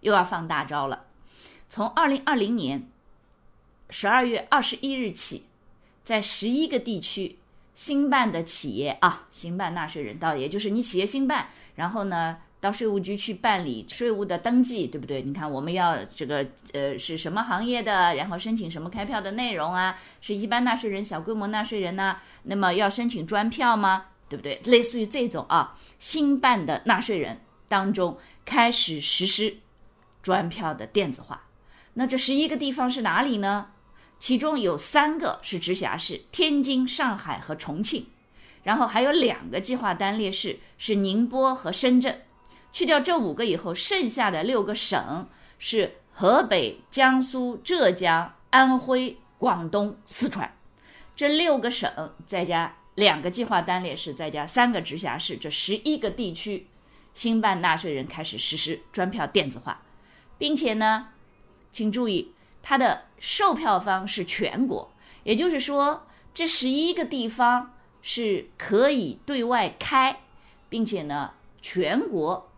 又要放大招了。从二零二零年十二月二十一日起，在十一个地区新办的企业啊，新办纳税人到，也就是你企业新办，然后呢到税务局去办理税务的登记，对不对？你看我们要这个呃是什么行业的，然后申请什么开票的内容啊？是一般纳税人、小规模纳税人呢？那么要申请专票吗？对不对？类似于这种啊，新办的纳税人当中开始实施专票的电子化。那这十一个地方是哪里呢？其中有三个是直辖市：天津、上海和重庆。然后还有两个计划单列市是宁波和深圳。去掉这五个以后，剩下的六个省是河北、江苏、浙江、安徽、广东、四川。这六个省再加。两个计划单列市再加三个直辖市，这十一个地区，新办纳税人开始实施专票电子化，并且呢，请注意，它的售票方是全国，也就是说，这十一个地方是可以对外开，并且呢，全国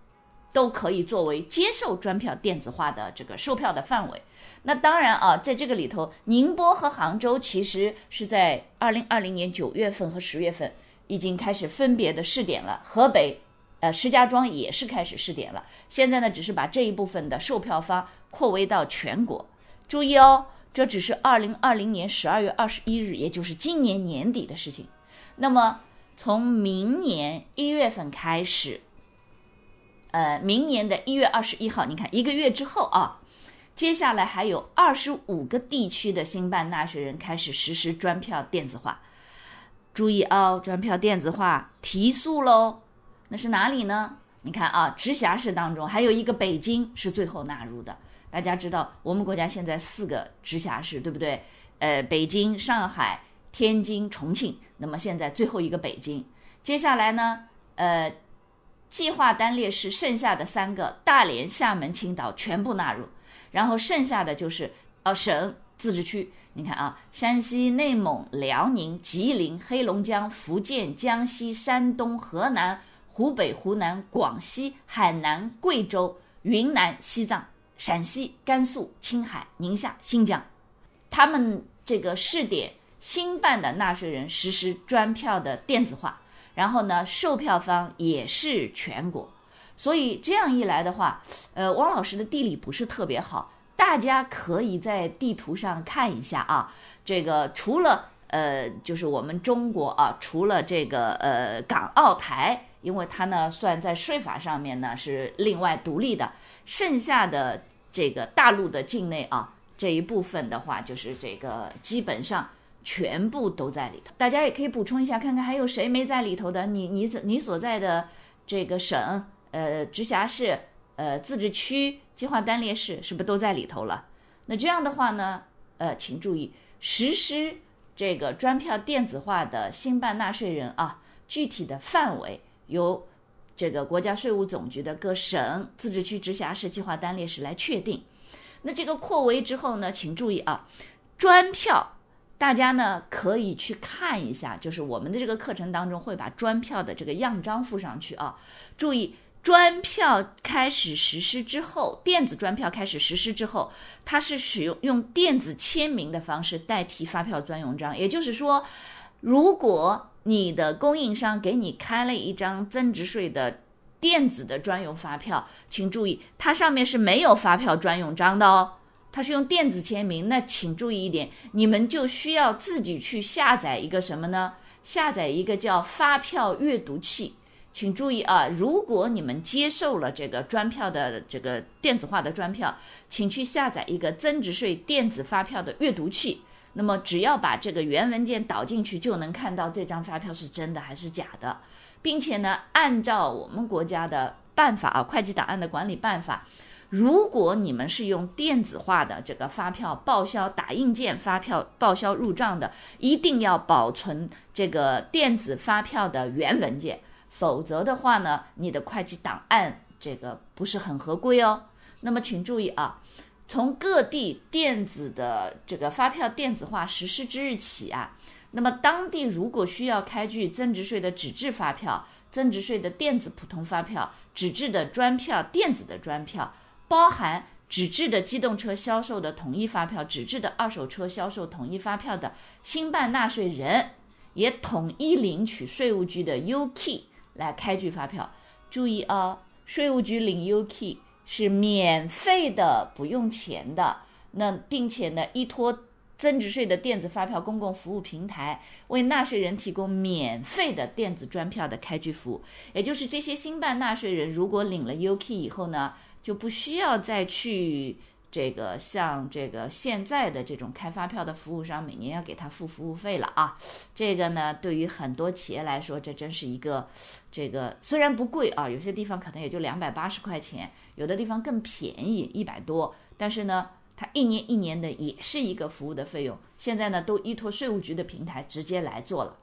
都可以作为接受专票电子化的这个售票的范围。那当然啊，在这个里头，宁波和杭州其实是在二零二零年九月份和十月份已经开始分别的试点了。河北，呃，石家庄也是开始试点了。现在呢，只是把这一部分的售票方扩围到全国。注意哦，这只是二零二零年十二月二十一日，也就是今年年底的事情。那么从明年一月份开始，呃，明年的一月二十一号，你看一个月之后啊。接下来还有二十五个地区的新办纳税人开始实施专票电子化，注意哦，专票电子化提速喽。那是哪里呢？你看啊，直辖市当中还有一个北京是最后纳入的。大家知道，我们国家现在四个直辖市，对不对？呃，北京、上海、天津、重庆。那么现在最后一个北京，接下来呢？呃，计划单列市剩下的三个，大连、厦门、青岛全部纳入。然后剩下的就是呃省自治区，你看啊，山西、内蒙、辽宁、吉林、黑龙江、福建、江西、山东、河南、湖北、湖南、广西、海南、贵州、云南、西藏、陕西、甘肃、青海、宁夏、新疆，他们这个试点新办的纳税人实施专票的电子化，然后呢，售票方也是全国。所以这样一来的话，呃，汪老师的地理不是特别好，大家可以在地图上看一下啊。这个除了呃，就是我们中国啊，除了这个呃港澳台，因为它呢算在税法上面呢是另外独立的，剩下的这个大陆的境内啊这一部分的话，就是这个基本上全部都在里头。大家也可以补充一下，看看还有谁没在里头的。你你你所在的这个省。呃，直辖市、呃，自治区、计划单列市是不是都在里头了？那这样的话呢，呃，请注意，实施这个专票电子化的新办纳税人啊，具体的范围由这个国家税务总局的各省、自治区、直辖市、计划单列市来确定。那这个扩围之后呢，请注意啊，专票大家呢可以去看一下，就是我们的这个课程当中会把专票的这个样章附上去啊，注意。专票开始实施之后，电子专票开始实施之后，它是使用用电子签名的方式代替发票专用章。也就是说，如果你的供应商给你开了一张增值税的电子的专用发票，请注意，它上面是没有发票专用章的哦，它是用电子签名。那请注意一点，你们就需要自己去下载一个什么呢？下载一个叫发票阅读器。请注意啊，如果你们接受了这个专票的这个电子化的专票，请去下载一个增值税电子发票的阅读器。那么只要把这个原文件导进去，就能看到这张发票是真的还是假的，并且呢，按照我们国家的办法啊，会计档案的管理办法，如果你们是用电子化的这个发票报销、打印件发票报销入账的，一定要保存这个电子发票的原文件，否则的话呢，你的会计档案这个不是很合规哦。那么请注意啊，从各地电子的这个发票电子化实施之日起啊，那么当地如果需要开具增值税的纸质发票、增值税的电子普通发票、纸质的专票、电子的专票。包含纸质的机动车销售的统一发票、纸质的二手车销售统一发票的新办纳税人，也统一领取税务局的 UKey 来开具发票。注意啊，税务局领 UKey 是免费的，不用钱的。那并且呢，依托增值税的电子发票公共服务平台，为纳税人提供免费的电子专票的开具服务。也就是这些新办纳税人，如果领了 UKey 以后呢？就不需要再去这个像这个现在的这种开发票的服务商每年要给他付服务费了啊，这个呢对于很多企业来说，这真是一个这个虽然不贵啊，有些地方可能也就两百八十块钱，有的地方更便宜一百多，但是呢，它一年一年的也是一个服务的费用。现在呢都依托税务局的平台直接来做了，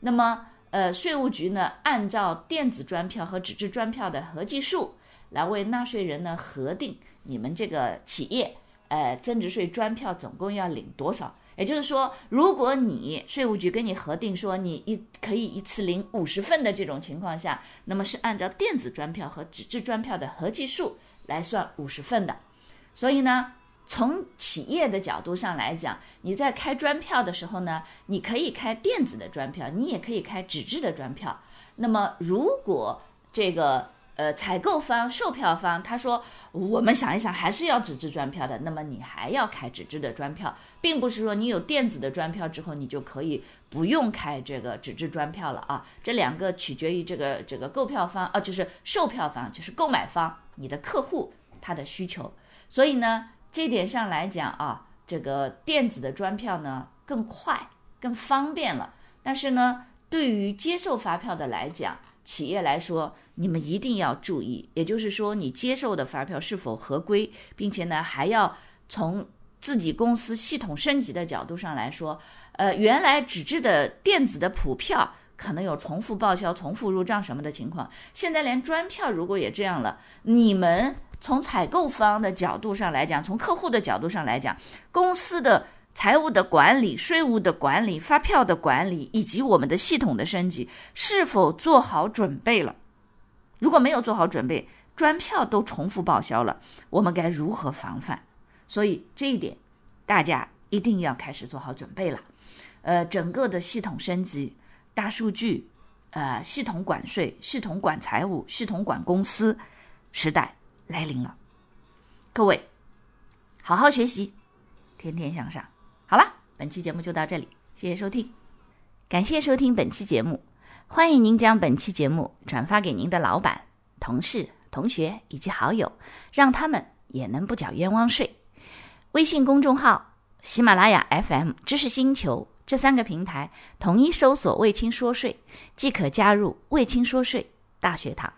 那么呃税务局呢按照电子专票和纸质专票的合计数。来为纳税人呢核定你们这个企业，呃，增值税专票总共要领多少？也就是说，如果你税务局跟你核定说你一可以一次领五十份的这种情况下，那么是按照电子专票和纸质专票的合计数来算五十份的。所以呢，从企业的角度上来讲，你在开专票的时候呢，你可以开电子的专票，你也可以开纸质的专票。那么如果这个呃，采购方、售票方，他说我们想一想，还是要纸质专票的。那么你还要开纸质的专票，并不是说你有电子的专票之后，你就可以不用开这个纸质专票了啊。这两个取决于这个这个购票方啊，就是售票方，就是购买方，你的客户他的需求。所以呢，这点上来讲啊，这个电子的专票呢更快、更方便了。但是呢，对于接受发票的来讲，企业来说，你们一定要注意，也就是说，你接受的发票是否合规，并且呢，还要从自己公司系统升级的角度上来说，呃，原来纸质的、电子的普票可能有重复报销、重复入账什么的情况，现在连专票如果也这样了，你们从采购方的角度上来讲，从客户的角度上来讲，公司的。财务的管理、税务的管理、发票的管理，以及我们的系统的升级，是否做好准备了？如果没有做好准备，专票都重复报销了，我们该如何防范？所以这一点，大家一定要开始做好准备了。呃，整个的系统升级、大数据、呃，系统管税、系统管财务、系统管公司时代来临了。各位，好好学习，天天向上。好了，本期节目就到这里，谢谢收听，感谢收听本期节目，欢迎您将本期节目转发给您的老板、同事、同学以及好友，让他们也能不缴冤枉税。微信公众号、喜马拉雅 FM、知识星球这三个平台统一搜索“卫青说税”，即可加入“卫青说税”大学堂。